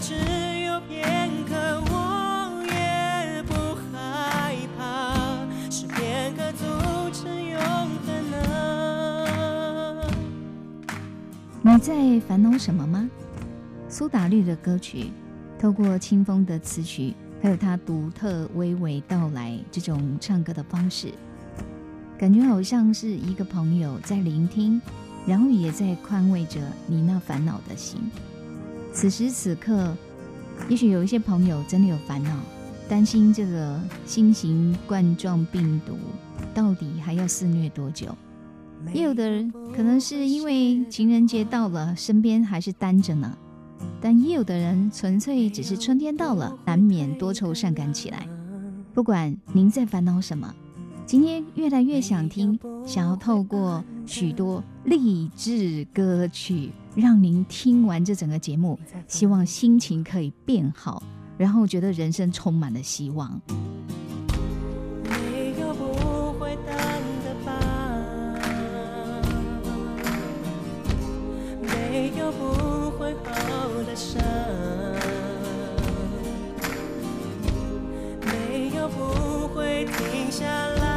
只有片刻，我也不害怕，是片刻组成永恒啊。你在烦恼什么吗？苏打绿的歌曲，透过清风的词曲，还有他独特娓娓道来这种唱歌的方式，感觉好像是一个朋友在聆听，然后也在宽慰着你那烦恼的心。此时此刻，也许有一些朋友真的有烦恼，担心这个新型冠状病毒到底还要肆虐多久。也有的人可能是因为情人节到了，身边还是单着呢；但也有的人纯粹只是春天到了，难免多愁善感起来。不管您在烦恼什么，今天越来越想听，想要透过许多励志歌曲，让您听完这整个节目，希望心情可以变好，然后觉得人生充满了希望。没有不会淡的疤，没有不会好的伤，没有不会停下来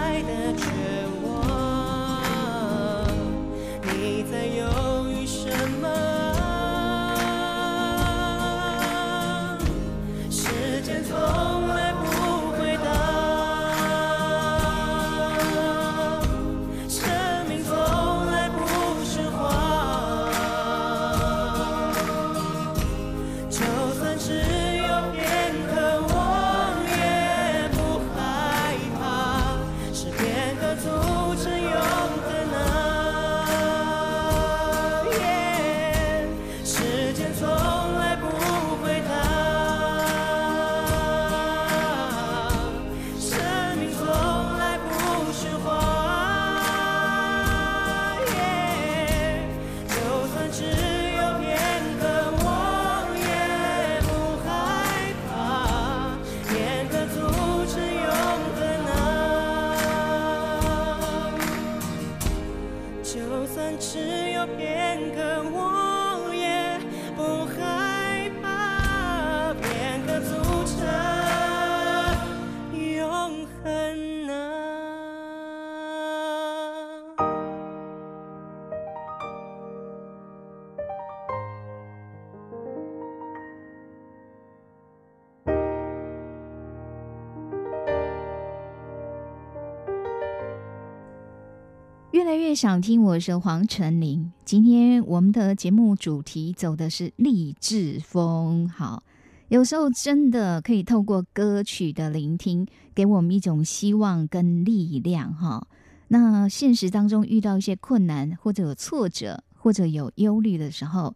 想听，我是黄晨林。今天我们的节目主题走的是励志风。好，有时候真的可以透过歌曲的聆听，给我们一种希望跟力量哈。那现实当中遇到一些困难，或者有挫折，或者有忧虑的时候，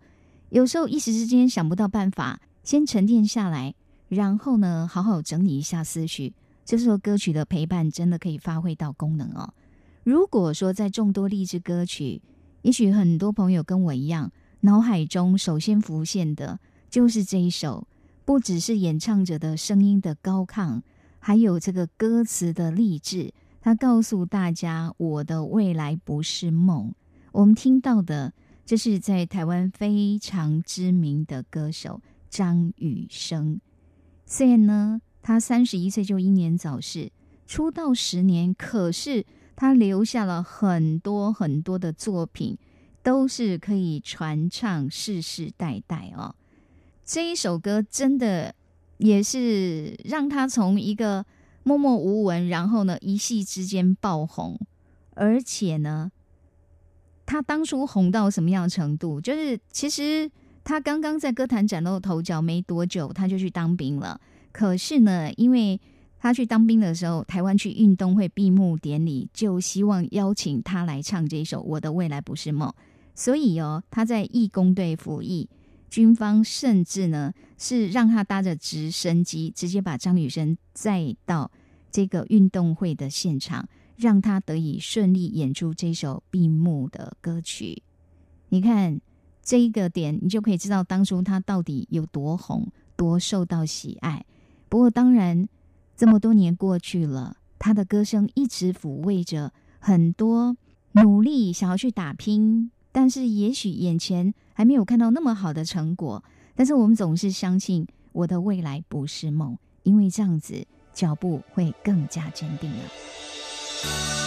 有时候一时之间想不到办法，先沉淀下来，然后呢，好好整理一下思绪。这时候歌曲的陪伴真的可以发挥到功能哦。如果说在众多励志歌曲，也许很多朋友跟我一样，脑海中首先浮现的就是这一首，不只是演唱者的声音的高亢，还有这个歌词的励志。他告诉大家：“我的未来不是梦。”我们听到的，这是在台湾非常知名的歌手张雨生。虽然呢。他三十一岁就英年早逝，出道十年，可是他留下了很多很多的作品，都是可以传唱世世代代哦。这一首歌真的也是让他从一个默默无闻，然后呢一夕之间爆红，而且呢，他当初红到什么样的程度？就是其实他刚刚在歌坛崭露头角没多久，他就去当兵了。可是呢，因为他去当兵的时候，台湾去运动会闭幕典礼就希望邀请他来唱这首《我的未来不是梦》，所以哦，他在义工队服役，军方甚至呢是让他搭着直升机直接把张雨生载到这个运动会的现场，让他得以顺利演出这首闭幕的歌曲。你看这一个点，你就可以知道当初他到底有多红，多受到喜爱。不过，当然，这么多年过去了，他的歌声一直抚慰着很多努力想要去打拼，但是也许眼前还没有看到那么好的成果。但是我们总是相信，我的未来不是梦，因为这样子脚步会更加坚定了。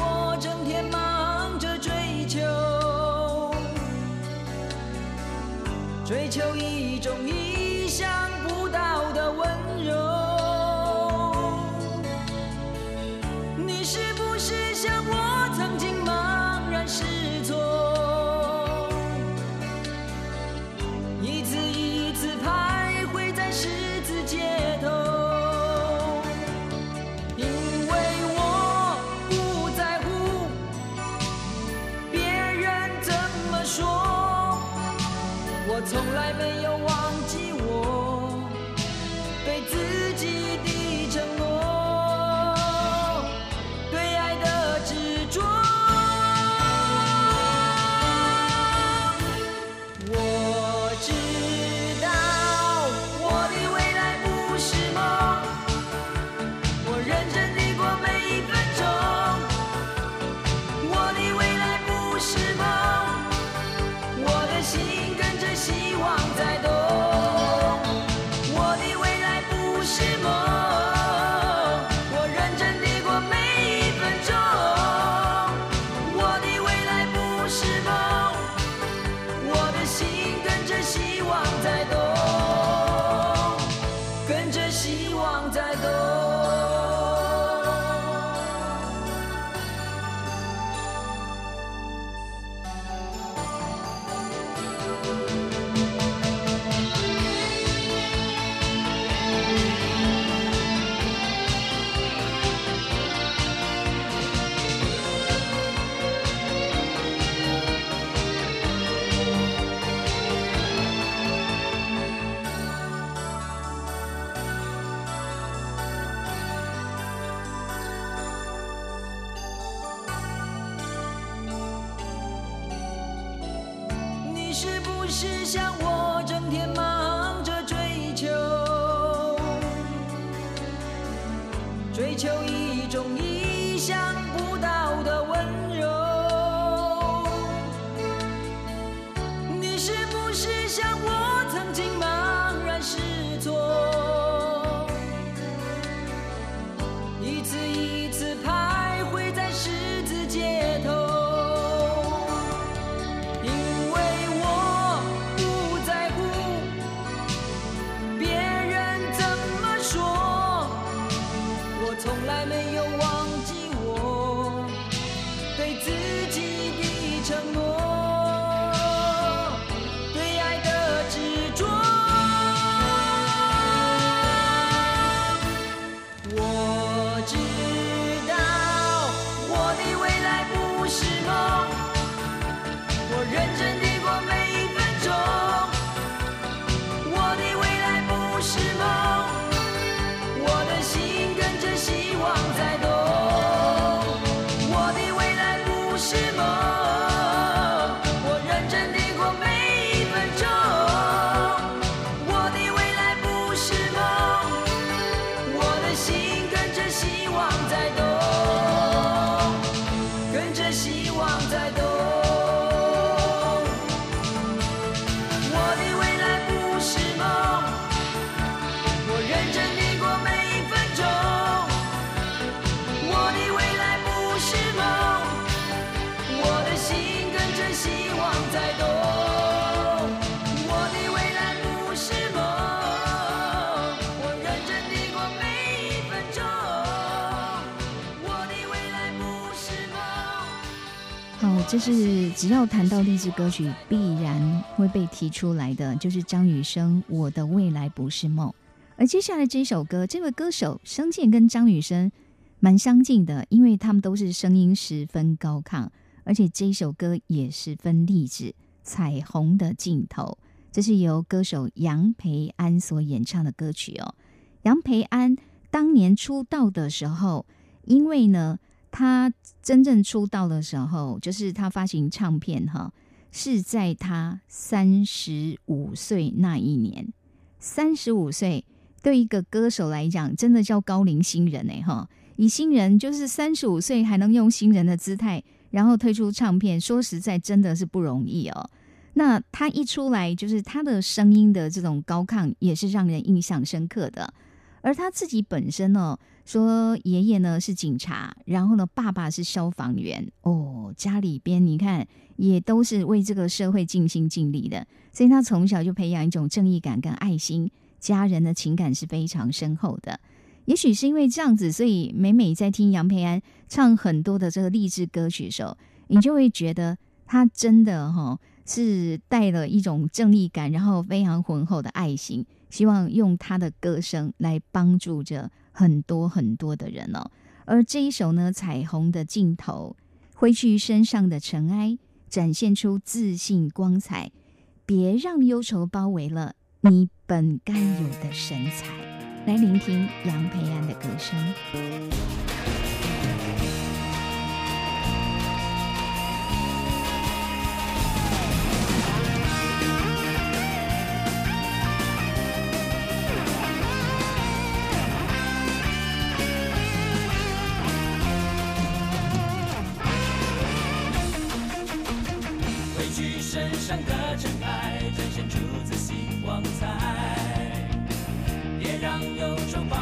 求一种这是只要谈到励志歌曲，必然会被提出来的，就是张雨生《我的未来不是梦》。而接下来这首歌，这位歌手声线跟张雨生蛮相近的，因为他们都是声音十分高亢，而且这首歌也十分励志，《彩虹的尽头》。这是由歌手杨培安所演唱的歌曲哦。杨培安当年出道的时候，因为呢。他真正出道的时候，就是他发行唱片哈，是在他三十五岁那一年。三十五岁对一个歌手来讲，真的叫高龄新人哎哈！以新人就是三十五岁还能用新人的姿态，然后推出唱片，说实在真的是不容易哦。那他一出来，就是他的声音的这种高亢，也是让人印象深刻的。而他自己本身呢？说爷爷呢是警察，然后呢爸爸是消防员哦，家里边你看也都是为这个社会尽心尽力的，所以他从小就培养一种正义感跟爱心，家人的情感是非常深厚的。也许是因为这样子，所以每每在听杨培安唱很多的这个励志歌曲的时候，你就会觉得他真的哈是带了一种正义感，然后非常浑厚的爱心，希望用他的歌声来帮助着。很多很多的人哦，而这一首呢，《彩虹的尽头》，挥去身上的尘埃，展现出自信光彩。别让忧愁包围了你本该有的神采。来聆听杨培安的歌声。上的尘埃展现出自信光彩。别让忧愁包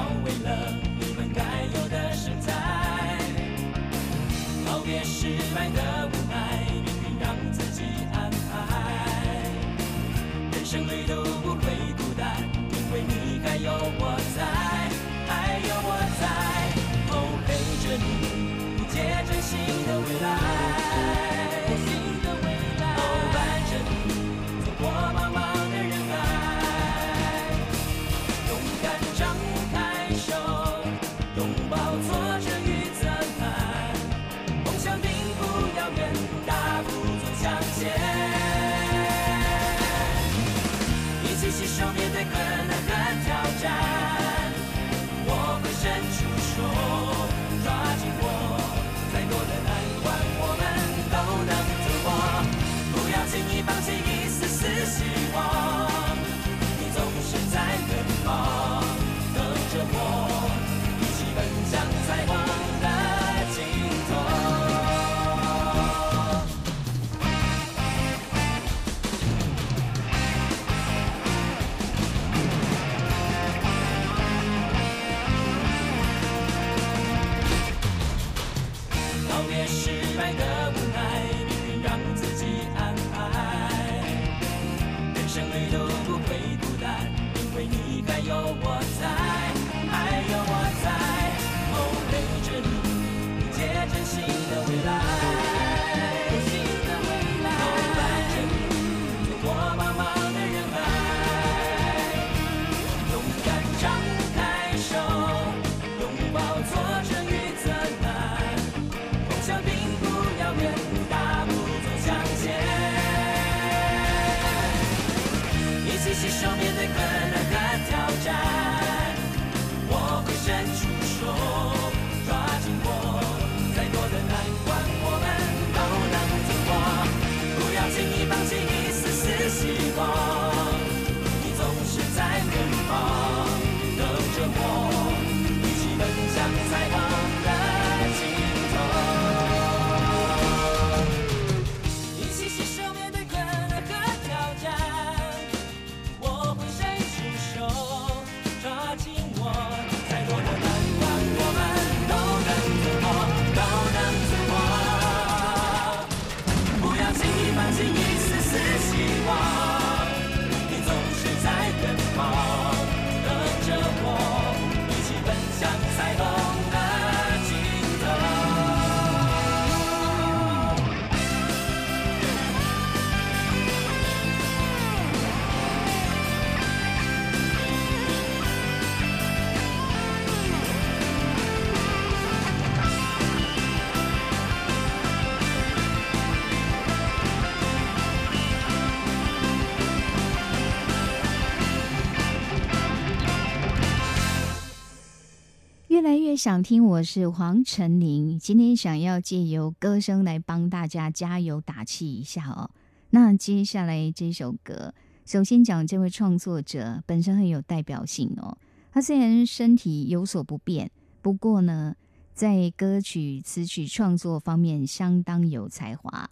想听，我是黄晨林。今天想要借由歌声来帮大家加油打气一下哦。那接下来这首歌，首先讲这位创作者本身很有代表性哦。他虽然身体有所不便，不过呢，在歌曲词曲创作方面相当有才华，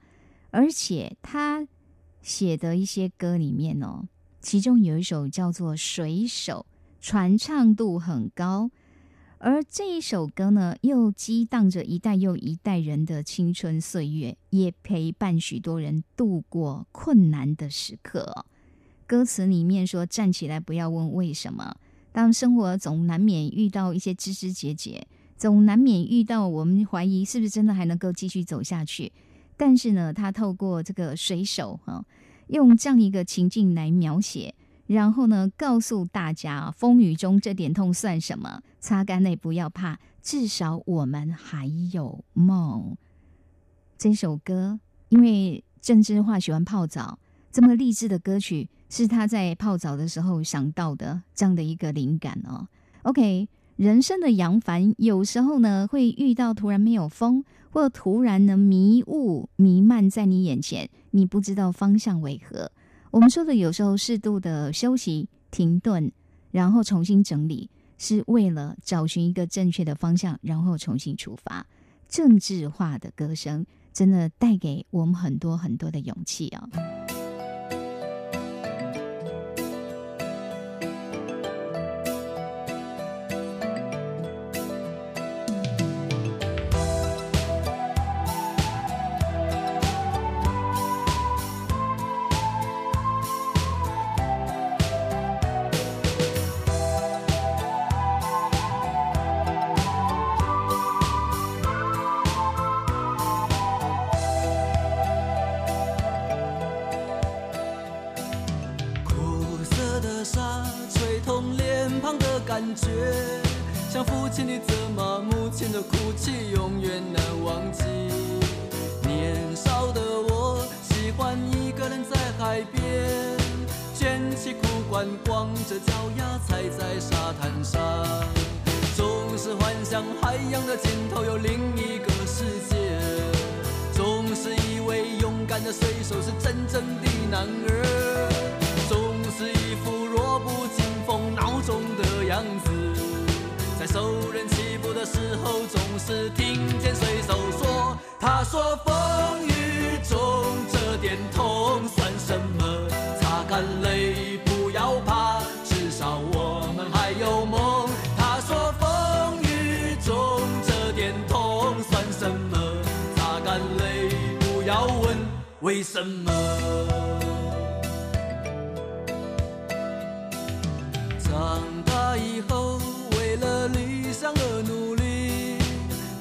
而且他写的一些歌里面哦，其中有一首叫做《水手》，传唱度很高。而这一首歌呢，又激荡着一代又一代人的青春岁月，也陪伴许多人度过困难的时刻。歌词里面说：“站起来，不要问为什么。当生活总难免遇到一些枝枝节节，总难免遇到我们怀疑是不是真的还能够继续走下去。但是呢，他透过这个水手哈，用这样一个情境来描写。”然后呢，告诉大家，风雨中这点痛算什么？擦干泪，不要怕，至少我们还有梦。这首歌，因为郑智化喜欢泡澡，这么励志的歌曲是他在泡澡的时候想到的这样的一个灵感哦。OK，人生的扬帆，有时候呢会遇到突然没有风，或突然呢迷雾弥漫在你眼前，你不知道方向为何。我们说的有时候适度的休息、停顿，然后重新整理，是为了找寻一个正确的方向，然后重新出发。政治化的歌声，真的带给我们很多很多的勇气啊！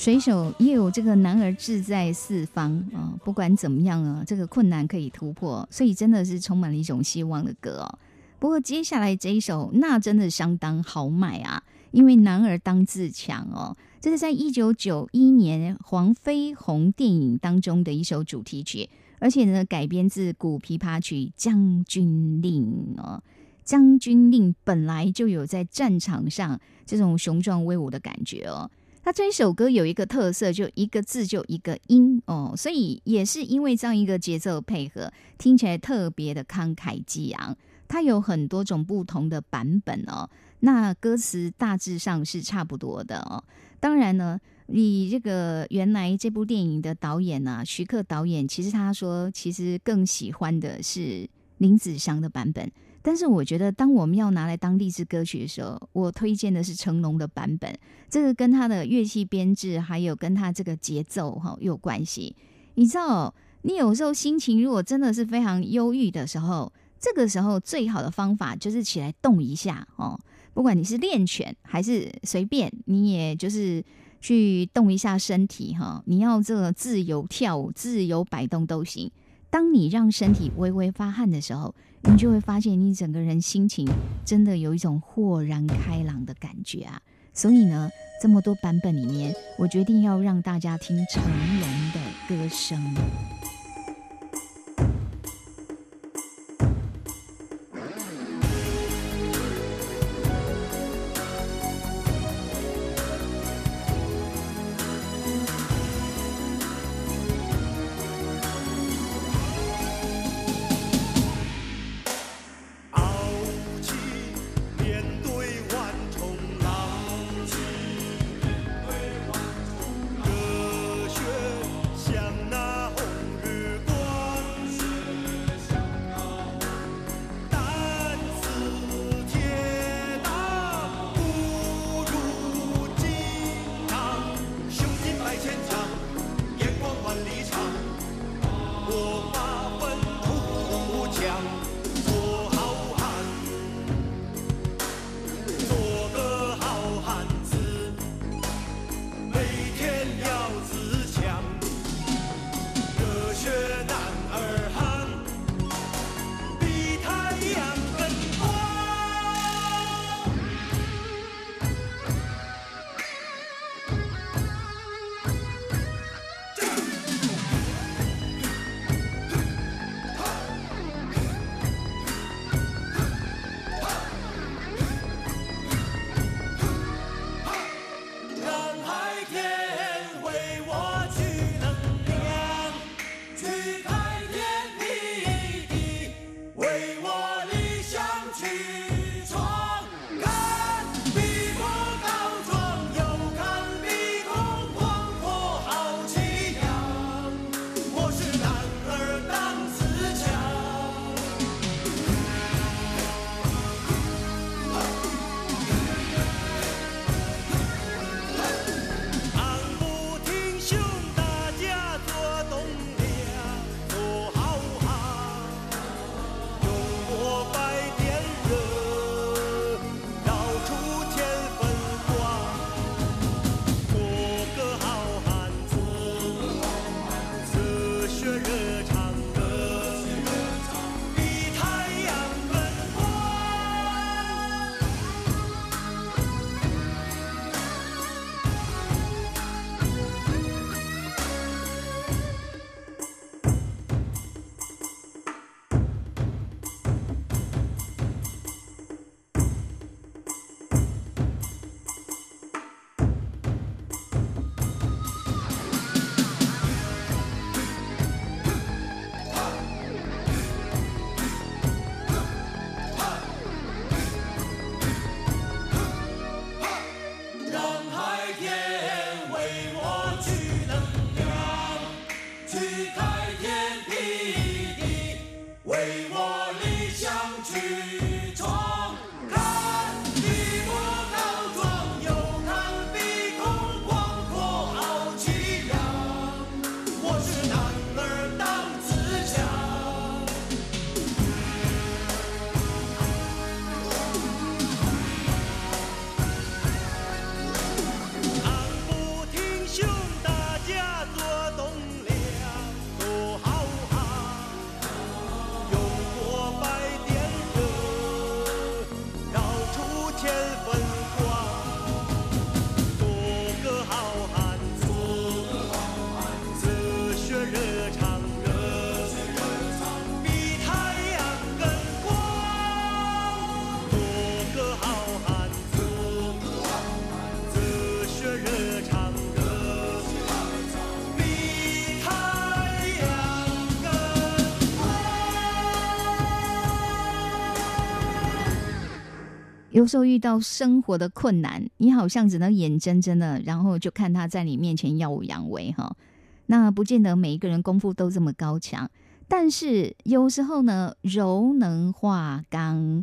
水手也有这个男儿志在四方啊、不管怎么样啊，这个困难可以突破，所以真的是充满了一种希望的歌哦。不过接下来这一首那真的相当豪迈啊，因为男儿当自强哦，这是在一九九一年黄飞鸿电影当中的一首主题曲，而且呢改编自古琵琶曲《将军令》哦。将军令本来就有在战场上这种雄壮威武的感觉哦。他这一首歌有一个特色，就一个字就一个音哦，所以也是因为这样一个节奏配合，听起来特别的慷慨激昂。它有很多种不同的版本哦，那歌词大致上是差不多的哦。当然呢，以这个原来这部电影的导演呢、徐克导演，其实他说其实更喜欢的是林子祥的版本。但是我觉得，当我们要拿来当励志歌曲的时候，我推荐的是成龙的版本。这个跟他的乐器编制，还有跟他这个节奏哈有关系。你知道，你有时候心情如果真的是非常忧郁的时候，这个时候最好的方法就是起来动一下哦。不管你是练拳还是随便，你也就是去动一下身体哈。你要这个自由跳舞、自由摆动都行。当你让身体微微发汗的时候，你就会发现你整个人心情真的有一种豁然开朗的感觉啊！所以呢，这么多版本里面，我决定要让大家听成龙的歌声。有时候遇到生活的困难，你好像只能眼睁睁的，然后就看他在你面前耀武扬威哈。那不见得每一个人功夫都这么高强，但是有时候呢，柔能化刚，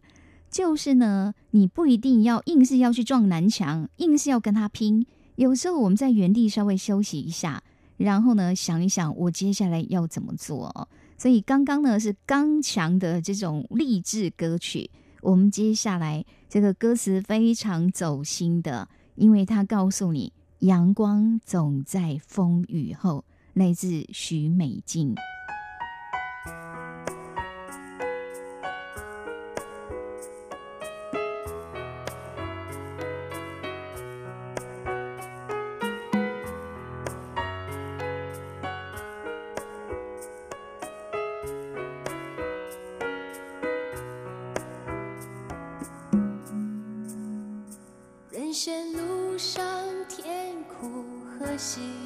就是呢，你不一定要硬是要去撞南墙，硬是要跟他拼。有时候我们在原地稍微休息一下，然后呢，想一想我接下来要怎么做。所以刚刚呢是刚强的这种励志歌曲。我们接下来这个歌词非常走心的，因为它告诉你，阳光总在风雨后。来自许美静。心。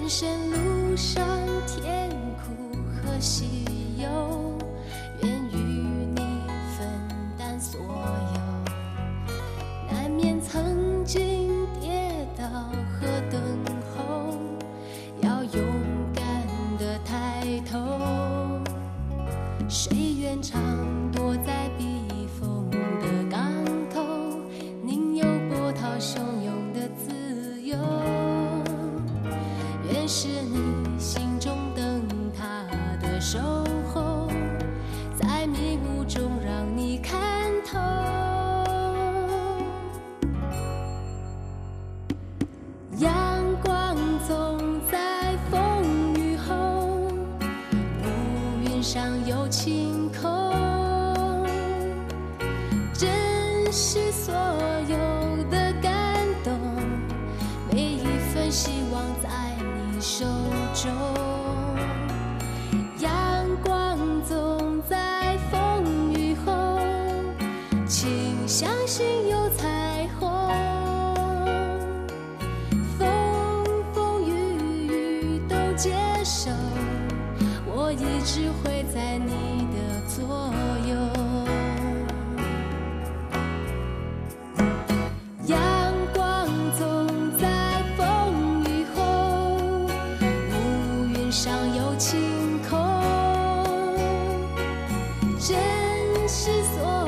人生路上甜苦和喜 So.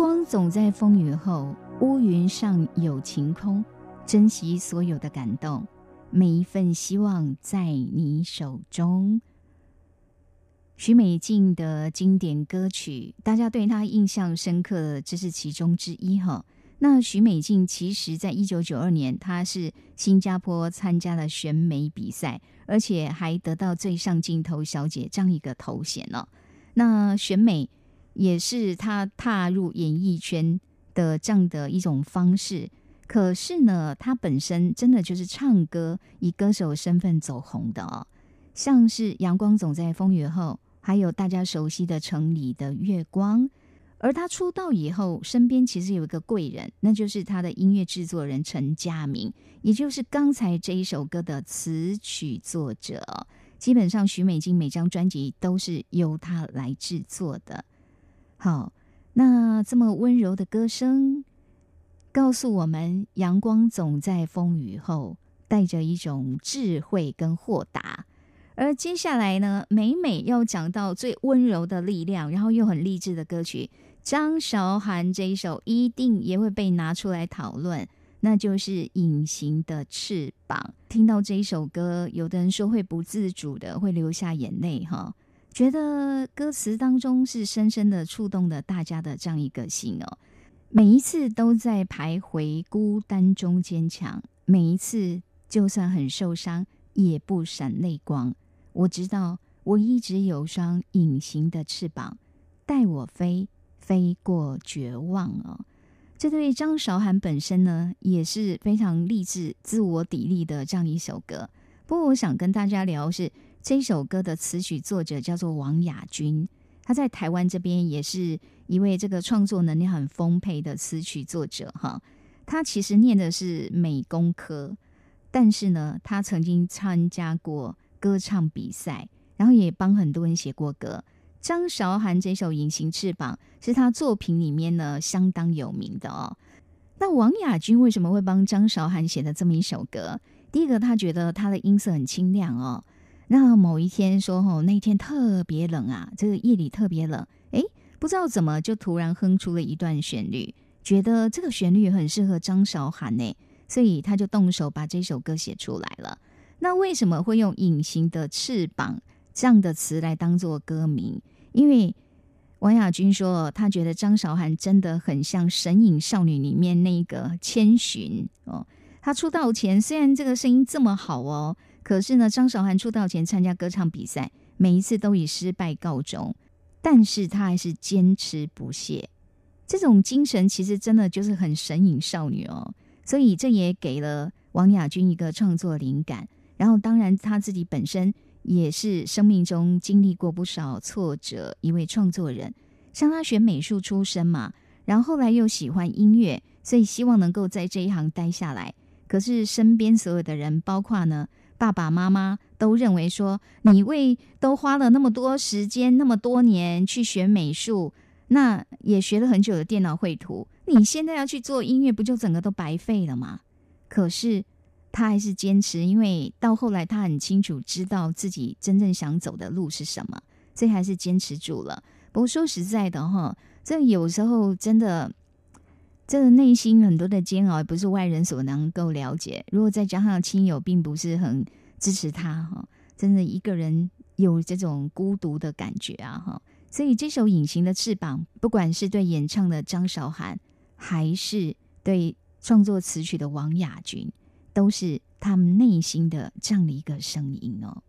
光总在风雨后，乌云上有晴空。珍惜所有的感动，每一份希望在你手中。许美静的经典歌曲，大家对她印象深刻，这是其中之一哈。那许美静其实在一九九二年，她是新加坡参加了选美比赛，而且还得到最上镜头小姐这样一个头衔哦。那选美。也是他踏入演艺圈的这样的一种方式。可是呢，他本身真的就是唱歌，以歌手身份走红的哦。像是《阳光总在风雨后》，还有大家熟悉的《城里的月光》。而他出道以后，身边其实有一个贵人，那就是他的音乐制作人陈佳明，也就是刚才这一首歌的词曲作者。基本上，许美静每张专辑都是由他来制作的。好，那这么温柔的歌声，告诉我们阳光总在风雨后，带着一种智慧跟豁达。而接下来呢，每每要讲到最温柔的力量，然后又很励志的歌曲，张韶涵这一首一定也会被拿出来讨论，那就是《隐形的翅膀》。听到这一首歌，有的人说会不自主的会流下眼泪，哈。觉得歌词当中是深深的触动了大家的这样一个心哦，每一次都在徘徊孤单中坚强，每一次就算很受伤也不闪泪光。我知道我一直有双隐形的翅膀，带我飞，飞过绝望哦。这对张韶涵本身呢也是非常励志、自我砥砺的这样一首歌。不过我想跟大家聊是。这首歌的词曲作者叫做王雅君，他在台湾这边也是一位这个创作能力很丰沛的词曲作者哈。他其实念的是美工科，但是呢，他曾经参加过歌唱比赛，然后也帮很多人写过歌。张韶涵这首《隐形翅膀》是他作品里面呢相当有名的哦。那王雅君为什么会帮张韶涵写的这么一首歌？第一个，他觉得他的音色很清亮哦。那某一天说吼，那天特别冷啊，这个夜里特别冷，诶，不知道怎么就突然哼出了一段旋律，觉得这个旋律很适合张韶涵呢，所以他就动手把这首歌写出来了。那为什么会用“隐形的翅膀”这样的词来当做歌名？因为王亚军说，他觉得张韶涵真的很像《神隐少女》里面那个千寻哦。他出道前虽然这个声音这么好哦。可是呢，张韶涵出道前参加歌唱比赛，每一次都以失败告终，但是他还是坚持不懈。这种精神其实真的就是很神隐少女哦，所以这也给了王雅君一个创作灵感。然后，当然他自己本身也是生命中经历过不少挫折一位创作人，像他学美术出身嘛，然后后来又喜欢音乐，所以希望能够在这一行待下来。可是身边所有的人，包括呢。爸爸妈妈都认为说，你为都花了那么多时间，那么多年去学美术，那也学了很久的电脑绘图，你现在要去做音乐，不就整个都白费了吗？可是他还是坚持，因为到后来他很清楚知道自己真正想走的路是什么，所以还是坚持住了。不过说实在的哈，这有时候真的。这个内心很多的煎熬，不是外人所能够了解。如果再加上亲友并不是很支持他，哈，真的一个人有这种孤独的感觉啊，哈。所以这首《隐形的翅膀》，不管是对演唱的张韶涵，还是对创作词曲的王雅君，都是他们内心的这样的一个声音哦。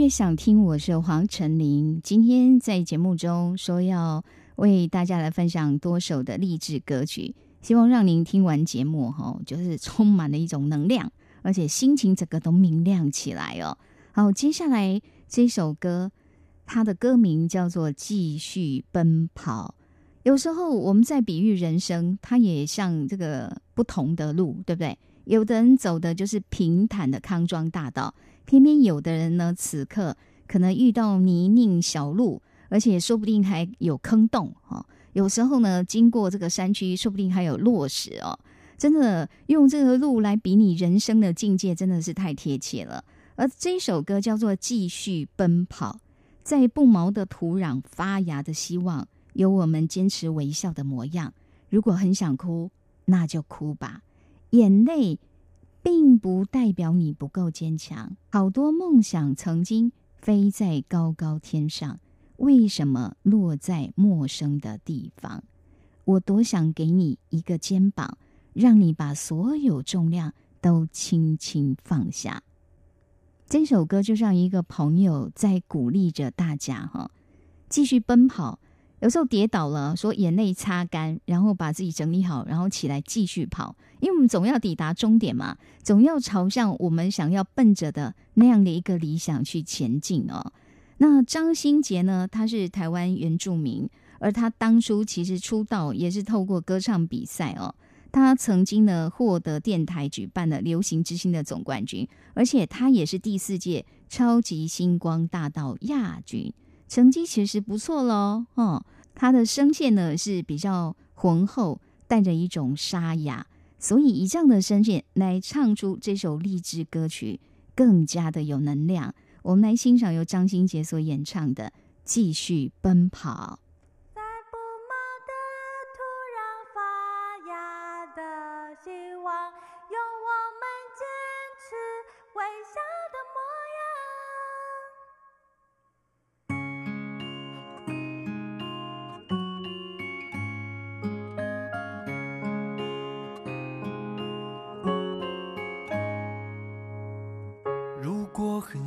越想听，我是黄晨林。今天在节目中说要为大家来分享多首的励志歌曲，希望让您听完节目哈，就是充满了一种能量，而且心情整个都明亮起来哦。好，接下来这首歌，它的歌名叫做《继续奔跑》。有时候我们在比喻人生，它也像这个不同的路，对不对？有的人走的就是平坦的康庄大道，偏偏有的人呢，此刻可能遇到泥泞小路，而且说不定还有坑洞哦。有时候呢，经过这个山区，说不定还有落石哦。真的用这个路来比拟人生的境界，真的是太贴切了。而这首歌叫做《继续奔跑》，在不毛的土壤发芽的希望，有我们坚持微笑的模样。如果很想哭，那就哭吧。眼泪并不代表你不够坚强。好多梦想曾经飞在高高天上，为什么落在陌生的地方？我多想给你一个肩膀，让你把所有重量都轻轻放下。这首歌就像一个朋友在鼓励着大家哈，继续奔跑。有时候跌倒了，说眼泪擦干，然后把自己整理好，然后起来继续跑。因为我们总要抵达终点嘛，总要朝向我们想要奔着的那样的一个理想去前进哦。那张新杰呢？他是台湾原住民，而他当初其实出道也是透过歌唱比赛哦。他曾经呢获得电台举办的流行之星的总冠军，而且他也是第四届超级星光大道亚军。成绩其实不错喽，哦，他的声线呢是比较浑厚，带着一种沙哑，所以以这样的声线来唱出这首励志歌曲，更加的有能量。我们来欣赏由张新杰所演唱的《继续奔跑》。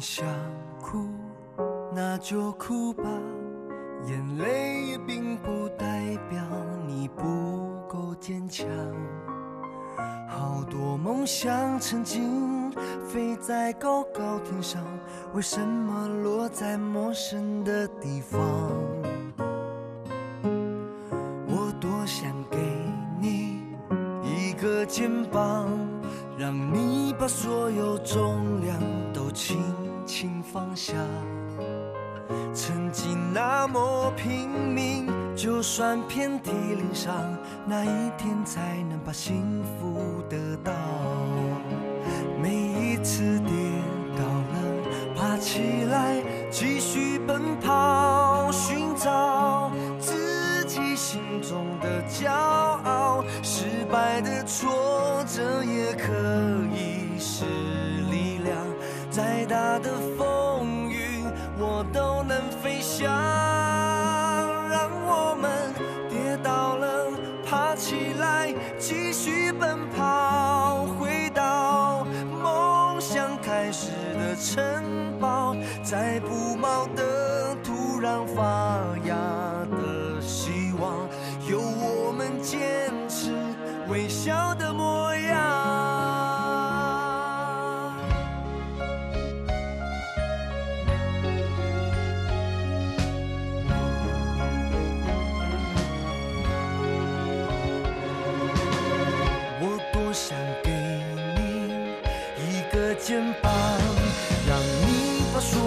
想哭，那就哭吧，眼泪也并不代表你不够坚强。好多梦想曾经飞在高高天上，为什么落在陌生的地方？我多想给你一个肩膀，让你把所有重遍体鳞伤，那一天才能把幸福得到。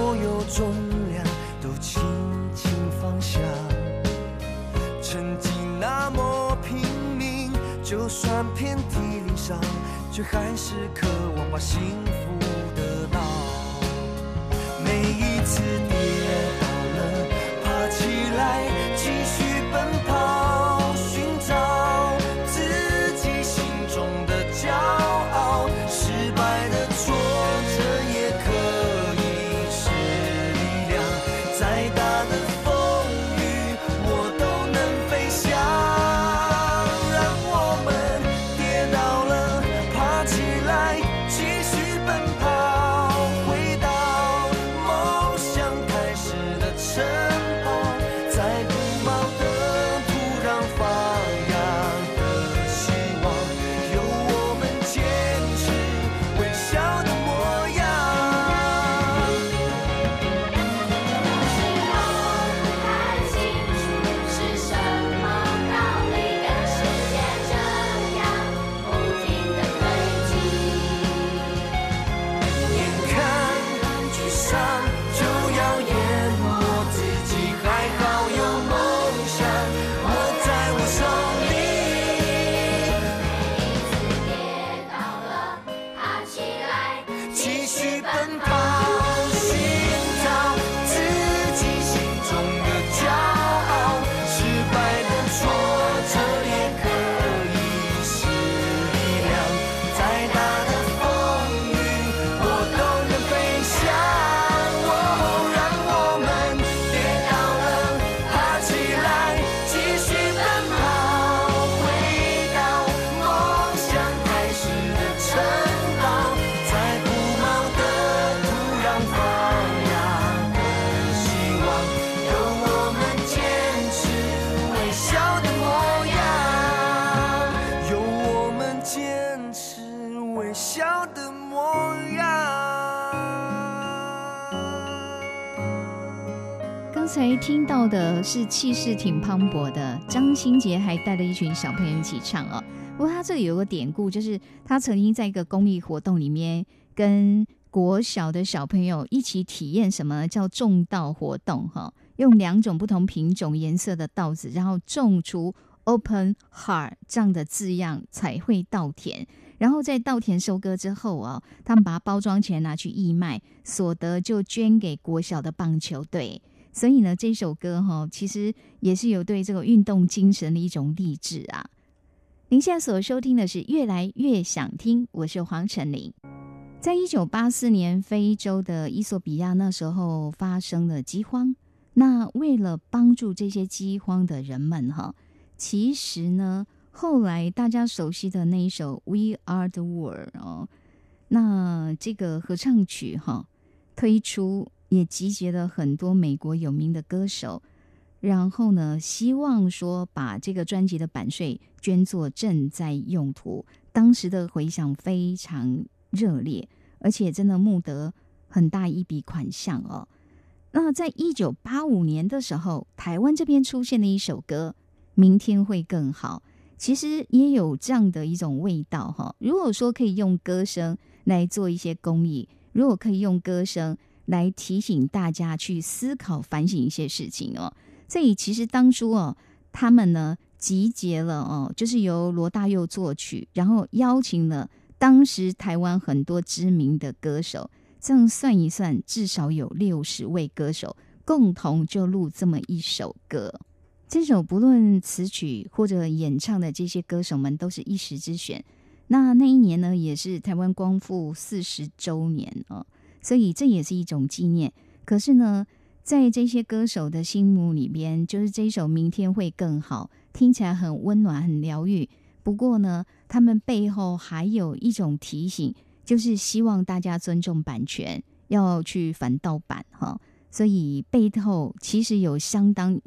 所有重量都轻轻放下。曾经那么拼命，就算遍体鳞伤，却还是渴望把幸福得到。每一次跌倒了，爬起来继续奔跑，听到的是气势挺磅礴的张新杰，还带了一群小朋友一起唱哦。不过他这里有个典故，就是他曾经在一个公益活动里面，跟国小的小朋友一起体验什么叫种稻活动哈，用两种不同品种颜色的稻子，然后种出 “open heart” 这样的字样，彩绘稻田。然后在稻田收割之后啊，他们把它包装起来拿去义卖，所得就捐给国小的棒球队。所以呢，这首歌哈，其实也是有对这个运动精神的一种励志啊。您现在所收听的是《越来越想听》，我是黄晨林。在一九八四年，非洲的伊索比亚那时候发生了饥荒。那为了帮助这些饥荒的人们，哈，其实呢，后来大家熟悉的那一首《We Are the World》哦，那这个合唱曲哈，推出，也集结了很多美国有名的歌手，然后呢，希望说把这个专辑的版税捐作赈灾用途。当时的回响非常热烈，而且真的募得很大一笔款项哦。那在一九八五年的时候，台湾这边出现了一首歌《明天会更好》，其实也有这样的一种味道哈。如果说可以用歌声来做一些公益，如果可以用歌声来提醒大家去思考、反省一些事情哦，所以其实当初哦，他们呢集结了哦，就是由罗大佑作曲，然后邀请了当时台湾很多知名的歌手。这样算一算，至少有六十位歌手共同就录这么一首歌。这首不论词曲或者演唱的这些歌手们都是一时之选。那那一年呢，也是台湾光复四十周年哦，所以这也是一种纪念。可是呢，在这些歌手的心目里边，就是这首《明天会更好》，听起来很温暖、很疗愈。不过呢，他们背后还有一种提醒。就是希望大家尊重版权，要去反盗版哈。所以背后其实有相当，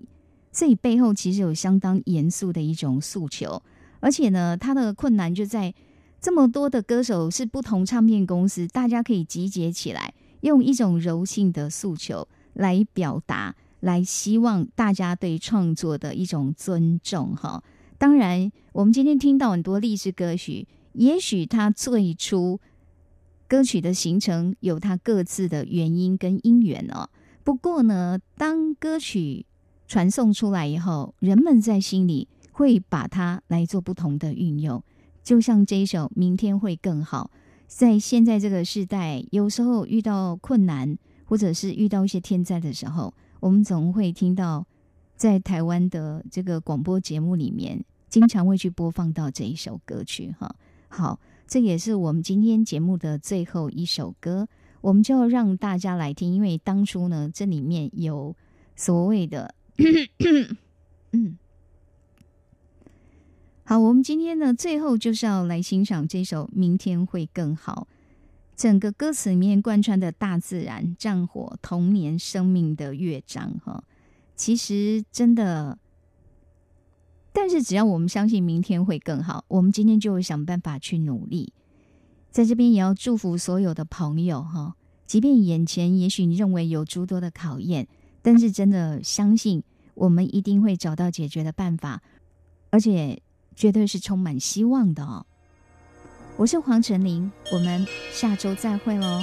所以背后其实有相当严肃的一种诉求。而且呢，他的困难就在这么多的歌手是不同唱片公司，大家可以集结起来，用一种柔性的诉求来表达，来希望大家对创作的一种尊重哈。当然，我们今天听到很多励志歌曲，也许它最初。歌曲的形成有它各自的原因跟因缘哦。不过呢，当歌曲传送出来以后，人们在心里会把它来做不同的运用。就像这一首《明天会更好》，在现在这个时代，有时候遇到困难或者是遇到一些天灾的时候，我们总会听到在台湾的这个广播节目里面，经常会去播放到这一首歌曲哈。好。这也是我们今天节目的最后一首歌，我们就要让大家来听，因为当初呢，这里面有所谓的，嗯，好，我们今天呢，最后就是要来欣赏这首《明天会更好》。整个歌词里面贯穿的大自然、战火、童年、生命的乐章，哈，其实真的。但是只要我们相信明天会更好，我们今天就会想办法去努力。在这边也要祝福所有的朋友哈，即便眼前也许你认为有诸多的考验，但是真的相信我们一定会找到解决的办法，而且绝对是充满希望的哦。我是黄晨林，我们下周再会喽。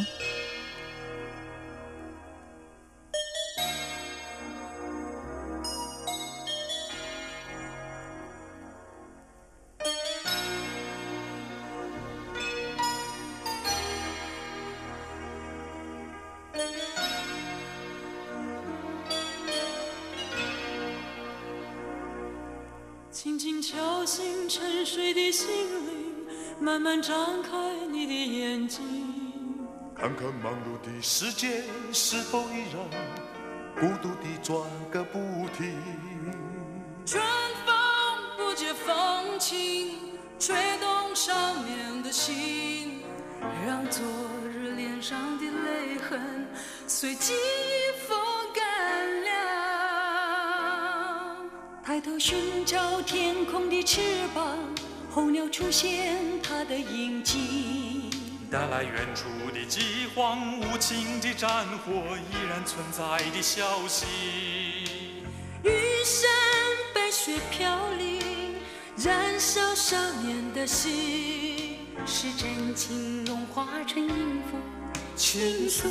看看忙碌的世界是否依然孤独地转个不停。春风不解风情，吹动少年的心，让昨日脸上的泪痕随季风干了。抬头寻找天空的翅膀。候鸟出现它的影迹，带来远处的饥荒，无情的战火依然存在的消息。玉山白雪飘零，燃烧少年的心，是真情融化成音符，倾诉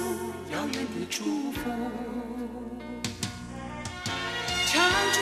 遥远的祝福。唱出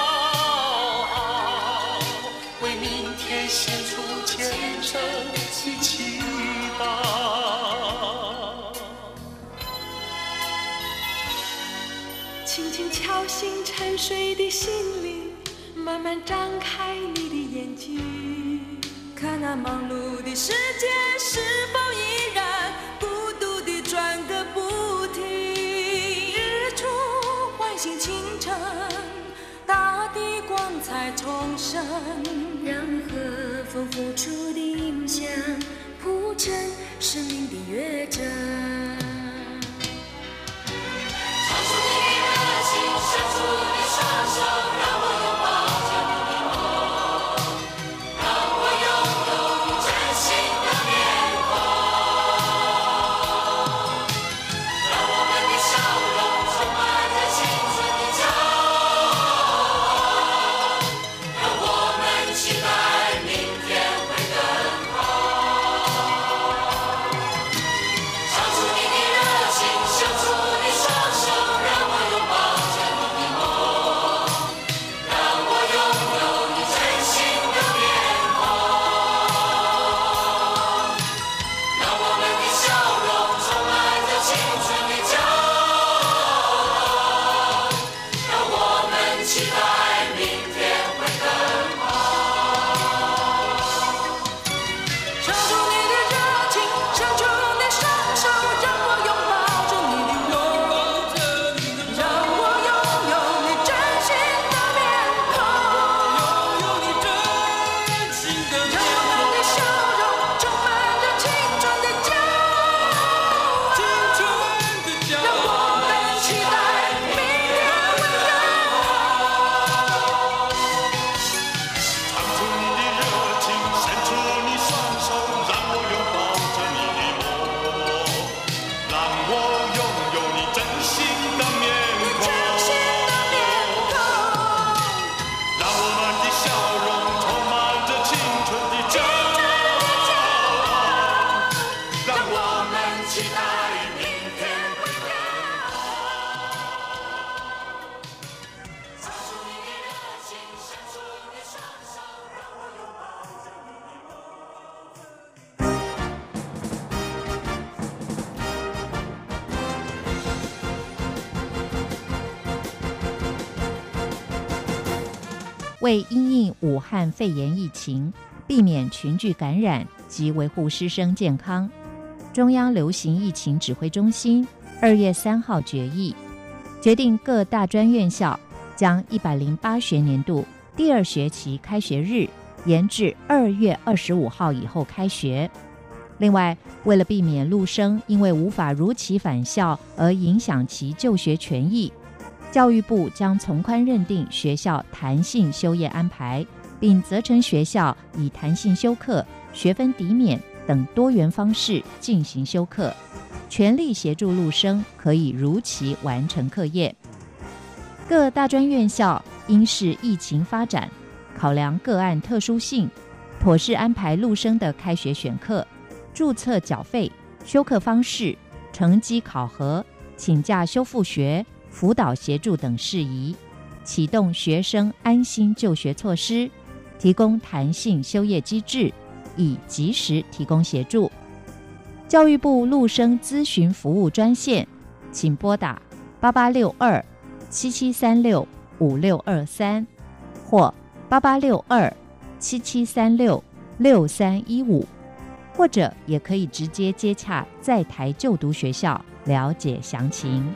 为明天献出虔诚的祈祷。轻轻敲醒沉睡的心灵，慢慢张开你的眼睛，看那忙碌的世界是否依然孤独地转个不停。日出唤醒清晨，的光彩重生，让和风拂出的音响铺成生命。为因应武汉肺炎疫情，避免群聚感染及维护师生健康，中央流行疫情指挥中心二月三号决议，决定各大专院校将一百零八学年度第二学期开学日延至二月二十五号以后开学。另外，为了避免陆生因为无法如期返校而影响其就学权益，教育部将从宽认定学校弹性休业安排，并责成学校以弹性休课、学分抵免等多元方式进行休课，全力协助陆生可以如期完成课业。各大专院校应视疫情发展，考量个案特殊性，妥善安排陆生的开学选课、注册缴费、休课方式、成绩考核、请假修复学。辅导协助等事宜，启动学生安心就学措施，提供弹性休业机制，以及时提供协助。教育部陆生咨询服务专线，请拨打八八六二七七三六五六二三或八八六二七七三六六三一五，或者也可以直接接洽在台就读学校了解详情。